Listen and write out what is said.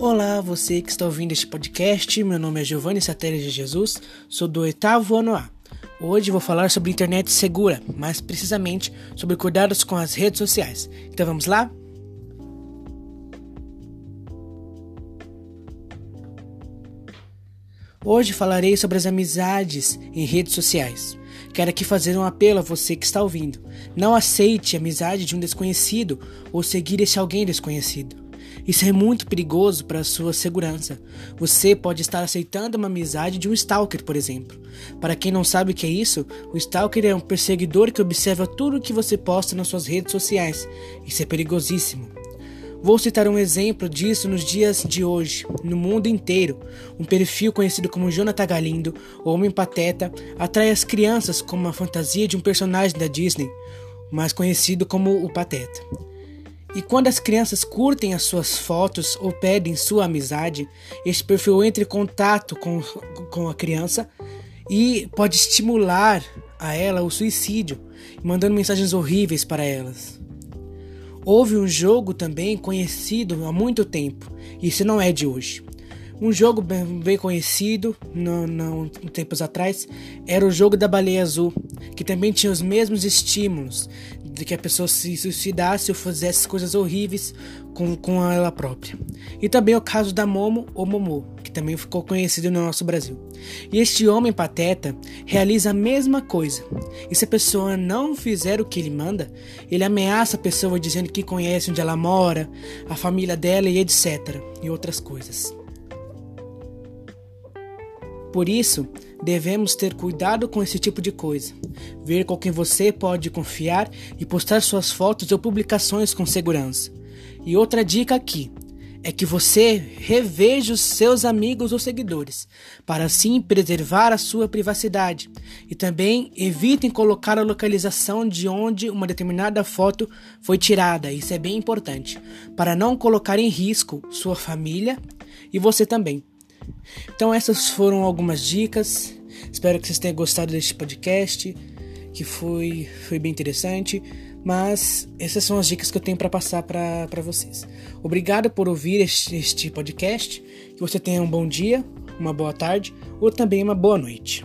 Olá, você que está ouvindo este podcast. Meu nome é Giovanni Satelli de Jesus, sou do oitavo ano A. Hoje vou falar sobre internet segura, mais precisamente sobre cuidados com as redes sociais. Então vamos lá? Hoje falarei sobre as amizades em redes sociais. Quero aqui fazer um apelo a você que está ouvindo. Não aceite a amizade de um desconhecido ou seguir esse alguém desconhecido. Isso é muito perigoso para a sua segurança. Você pode estar aceitando uma amizade de um stalker, por exemplo. Para quem não sabe o que é isso, o stalker é um perseguidor que observa tudo o que você posta nas suas redes sociais. Isso é perigosíssimo. Vou citar um exemplo disso nos dias de hoje, no mundo inteiro. Um perfil conhecido como Jonathan Galindo, ou Homem Pateta, atrai as crianças com uma fantasia de um personagem da Disney, mais conhecido como o Pateta. E quando as crianças curtem as suas fotos ou pedem sua amizade, este perfil entra em contato com, com a criança e pode estimular a ela o suicídio, mandando mensagens horríveis para elas. Houve um jogo também conhecido há muito tempo, isso não é de hoje. Um jogo bem, conhecido, no, no, tempos atrás, era o jogo da baleia azul, que também tinha os mesmos estímulos de que a pessoa se suicidasse ou fizesse coisas horríveis com, com ela própria. E também o caso da Momo ou Momo, que também ficou conhecido no nosso Brasil. E este homem pateta realiza a mesma coisa. E se a pessoa não fizer o que ele manda, ele ameaça a pessoa dizendo que conhece onde ela mora, a família dela e etc. E outras coisas. Por isso, devemos ter cuidado com esse tipo de coisa. Ver com quem você pode confiar e postar suas fotos ou publicações com segurança. E outra dica aqui é que você reveja os seus amigos ou seguidores, para assim preservar a sua privacidade. E também evitem colocar a localização de onde uma determinada foto foi tirada, isso é bem importante, para não colocar em risco sua família e você também. Então essas foram algumas dicas. Espero que vocês tenham gostado deste podcast, que foi, foi bem interessante. Mas essas são as dicas que eu tenho para passar para vocês. Obrigado por ouvir este, este podcast. Que você tenha um bom dia, uma boa tarde ou também uma boa noite.